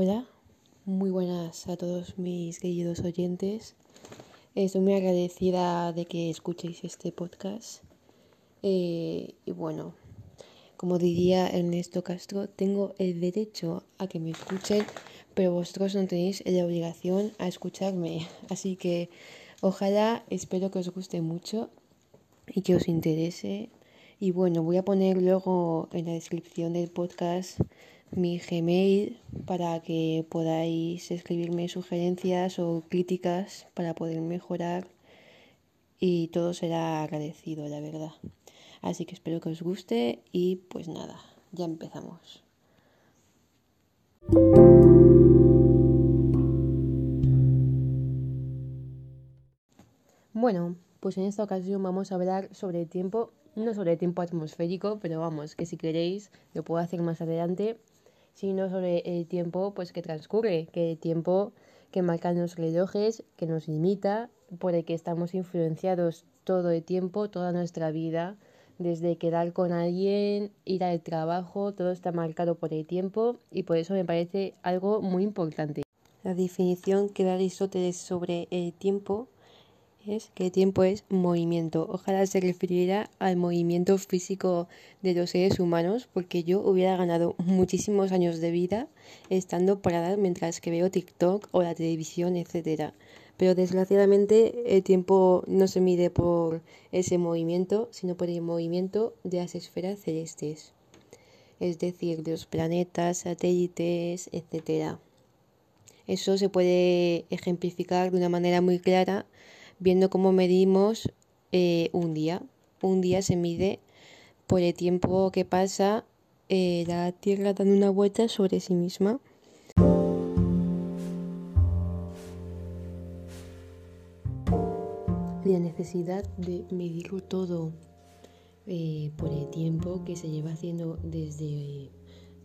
Hola, muy buenas a todos mis queridos oyentes. Estoy muy agradecida de que escuchéis este podcast. Eh, y bueno, como diría Ernesto Castro, tengo el derecho a que me escuchen, pero vosotros no tenéis la obligación a escucharme. Así que ojalá, espero que os guste mucho y que os interese. Y bueno, voy a poner luego en la descripción del podcast mi Gmail para que podáis escribirme sugerencias o críticas para poder mejorar y todo será agradecido, la verdad. Así que espero que os guste y pues nada, ya empezamos. Bueno, pues en esta ocasión vamos a hablar sobre tiempo, no sobre tiempo atmosférico, pero vamos, que si queréis lo puedo hacer más adelante sino sobre el tiempo pues que transcurre, que el tiempo que marcan los relojes, que nos limita, por el que estamos influenciados todo el tiempo, toda nuestra vida, desde quedar con alguien, ir al trabajo, todo está marcado por el tiempo y por eso me parece algo muy importante. La definición que da Aristóteles sobre el tiempo es que tiempo es movimiento. Ojalá se refiriera al movimiento físico de los seres humanos, porque yo hubiera ganado muchísimos años de vida estando parada mientras que veo TikTok o la televisión, etcétera. Pero desgraciadamente el tiempo no se mide por ese movimiento, sino por el movimiento de las esferas celestes, es decir, de los planetas, satélites, etcétera. Eso se puede ejemplificar de una manera muy clara viendo cómo medimos eh, un día. Un día se mide por el tiempo que pasa eh, la Tierra dando una vuelta sobre sí misma. La necesidad de medirlo todo eh, por el tiempo que se lleva haciendo desde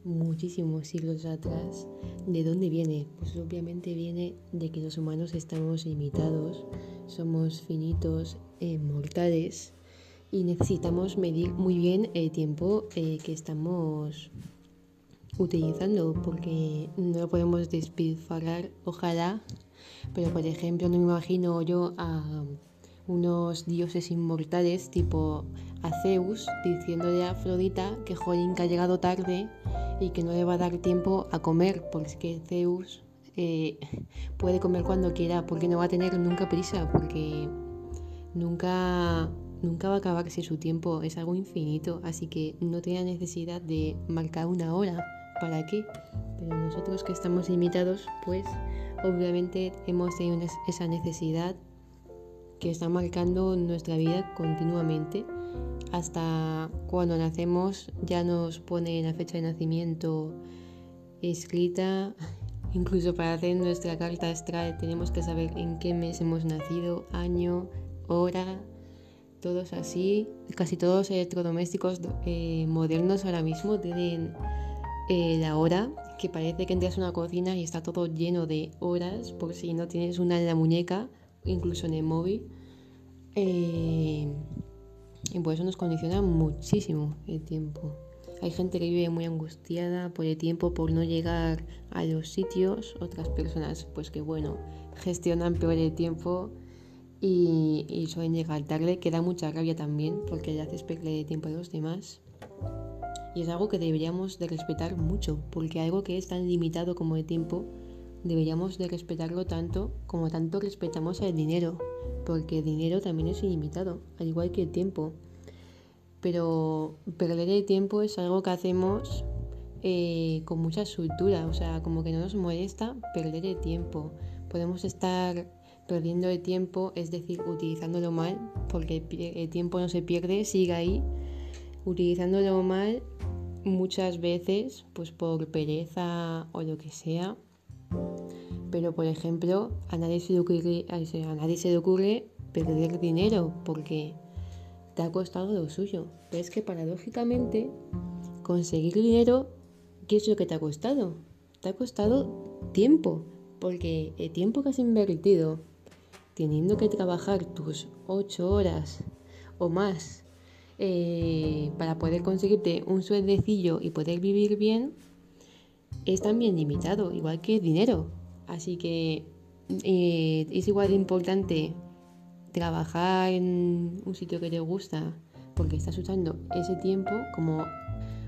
muchísimos siglos atrás. ¿De dónde viene? Pues obviamente viene de que los humanos estamos limitados, somos finitos, eh, mortales y necesitamos medir muy bien el tiempo eh, que estamos utilizando porque no lo podemos despilfarrar, ojalá, pero por ejemplo no me imagino yo a unos dioses inmortales tipo a Zeus diciéndole a Afrodita que Jolín que ha llegado tarde y que no le va a dar tiempo a comer, porque Zeus eh, puede comer cuando quiera, porque no va a tener nunca prisa, porque nunca, nunca va a acabarse su tiempo, es algo infinito, así que no tiene necesidad de marcar una hora, ¿para qué? Pero nosotros que estamos limitados, pues obviamente hemos tenido esa necesidad que está marcando nuestra vida continuamente hasta cuando nacemos ya nos pone la fecha de nacimiento escrita. Incluso para hacer nuestra carta astral tenemos que saber en qué mes hemos nacido, año, hora, todos así. Casi todos electrodomésticos eh, modernos ahora mismo tienen eh, la hora, que parece que entras a una cocina y está todo lleno de horas, por si no tienes una en la muñeca, incluso en móvil. Eh, y por eso nos condiciona muchísimo el tiempo. Hay gente que vive muy angustiada por el tiempo, por no llegar a los sitios. Otras personas, pues que bueno, gestionan peor el tiempo y, y suelen llegar tarde, que da mucha rabia también porque le haces perder el tiempo a los demás. Y es algo que deberíamos de respetar mucho, porque algo que es tan limitado como el tiempo, deberíamos de respetarlo tanto como tanto respetamos el dinero porque el dinero también es ilimitado, al igual que el tiempo. Pero perder el tiempo es algo que hacemos eh, con mucha soltura, o sea, como que no nos molesta perder el tiempo. Podemos estar perdiendo el tiempo, es decir, utilizándolo mal, porque el tiempo no se pierde, sigue ahí, utilizándolo mal muchas veces, pues por pereza o lo que sea, pero, por ejemplo, a nadie se le ocurre, a nadie se ocurre perder dinero porque te ha costado lo suyo. Pero es que paradójicamente, conseguir dinero, ¿qué es lo que te ha costado? Te ha costado tiempo, porque el tiempo que has invertido teniendo que trabajar tus ocho horas o más eh, para poder conseguirte un sueldecillo y poder vivir bien, es también limitado, igual que dinero. Así que eh, es igual de importante trabajar en un sitio que te gusta porque estás usando ese tiempo como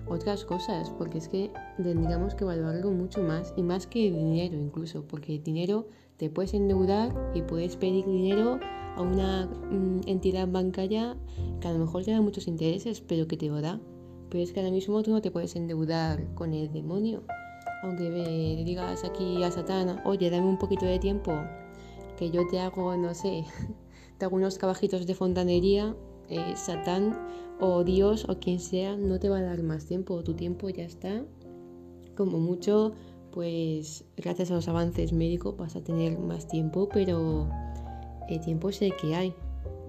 otras cosas, porque es que tendríamos que valorarlo mucho más y más que dinero incluso, porque dinero te puedes endeudar y puedes pedir dinero a una mm, entidad bancaria que a lo mejor te da muchos intereses, pero que te lo da. Pero es que ahora mismo tú no te puedes endeudar con el demonio. Aunque le digas aquí a Satán, oye, dame un poquito de tiempo, que yo te hago, no sé, te hago unos cabajitos de fontanería, eh, Satán o Dios o quien sea no te va a dar más tiempo, tu tiempo ya está. Como mucho, pues gracias a los avances médicos vas a tener más tiempo, pero el tiempo es el que hay.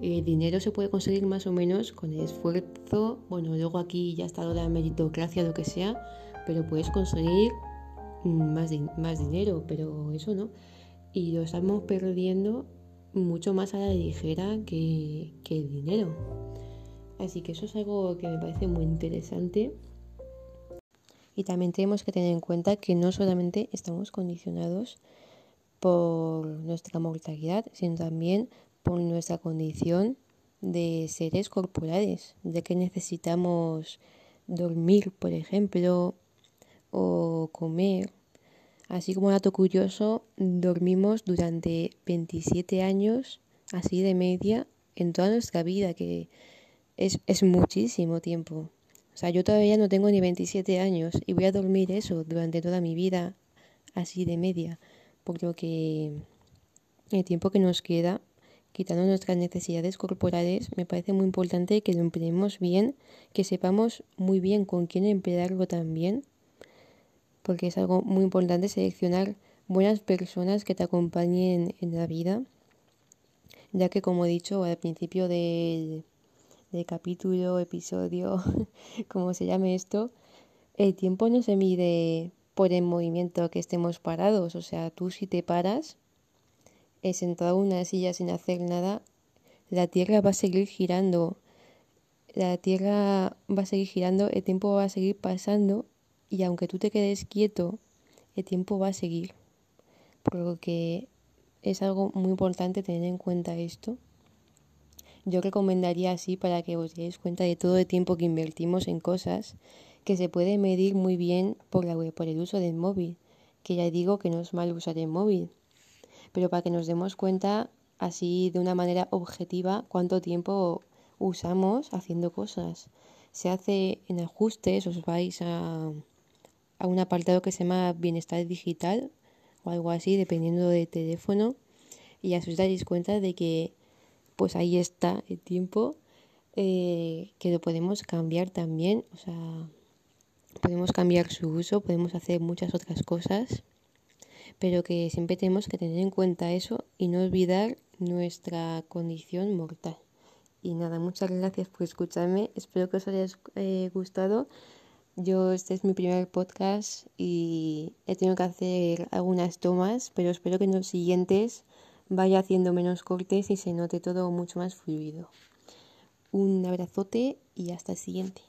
El dinero se puede conseguir más o menos con el esfuerzo, bueno, luego aquí ya está la meritocracia, lo que sea, pero puedes conseguir más, más dinero, pero eso no. Y lo estamos perdiendo mucho más a la ligera que, que el dinero. Así que eso es algo que me parece muy interesante. Y también tenemos que tener en cuenta que no solamente estamos condicionados por nuestra mortalidad, sino también por nuestra condición de seres corporales, de que necesitamos dormir, por ejemplo, o comer. Así como dato curioso, dormimos durante 27 años, así de media, en toda nuestra vida, que es, es muchísimo tiempo. O sea, yo todavía no tengo ni 27 años y voy a dormir eso durante toda mi vida, así de media por lo que el tiempo que nos queda, quitando nuestras necesidades corporales, me parece muy importante que lo empleemos bien, que sepamos muy bien con quién emplearlo también, porque es algo muy importante seleccionar buenas personas que te acompañen en la vida, ya que como he dicho al principio del, capítulo, episodio, como se llame esto, el tiempo no se mide por el movimiento que estemos parados. O sea, tú si te paras sentado en una silla sin hacer nada, la Tierra va a seguir girando. La Tierra va a seguir girando, el tiempo va a seguir pasando y aunque tú te quedes quieto, el tiempo va a seguir. Por lo que es algo muy importante tener en cuenta esto. Yo recomendaría así para que os deis cuenta de todo el tiempo que invertimos en cosas que se puede medir muy bien por, por el uso del móvil, que ya digo que no es mal usar el móvil, pero para que nos demos cuenta así de una manera objetiva cuánto tiempo usamos haciendo cosas. Se hace en ajustes, os vais a, a un apartado que se llama bienestar digital o algo así, dependiendo del teléfono, y ya os daréis cuenta de que pues ahí está el tiempo eh, que lo podemos cambiar también, o sea, podemos cambiar su uso, podemos hacer muchas otras cosas, pero que siempre tenemos que tener en cuenta eso y no olvidar nuestra condición mortal. Y nada, muchas gracias por escucharme, espero que os haya eh, gustado. Yo este es mi primer podcast y he tenido que hacer algunas tomas, pero espero que en los siguientes vaya haciendo menos cortes y se note todo mucho más fluido. Un abrazote y hasta el siguiente.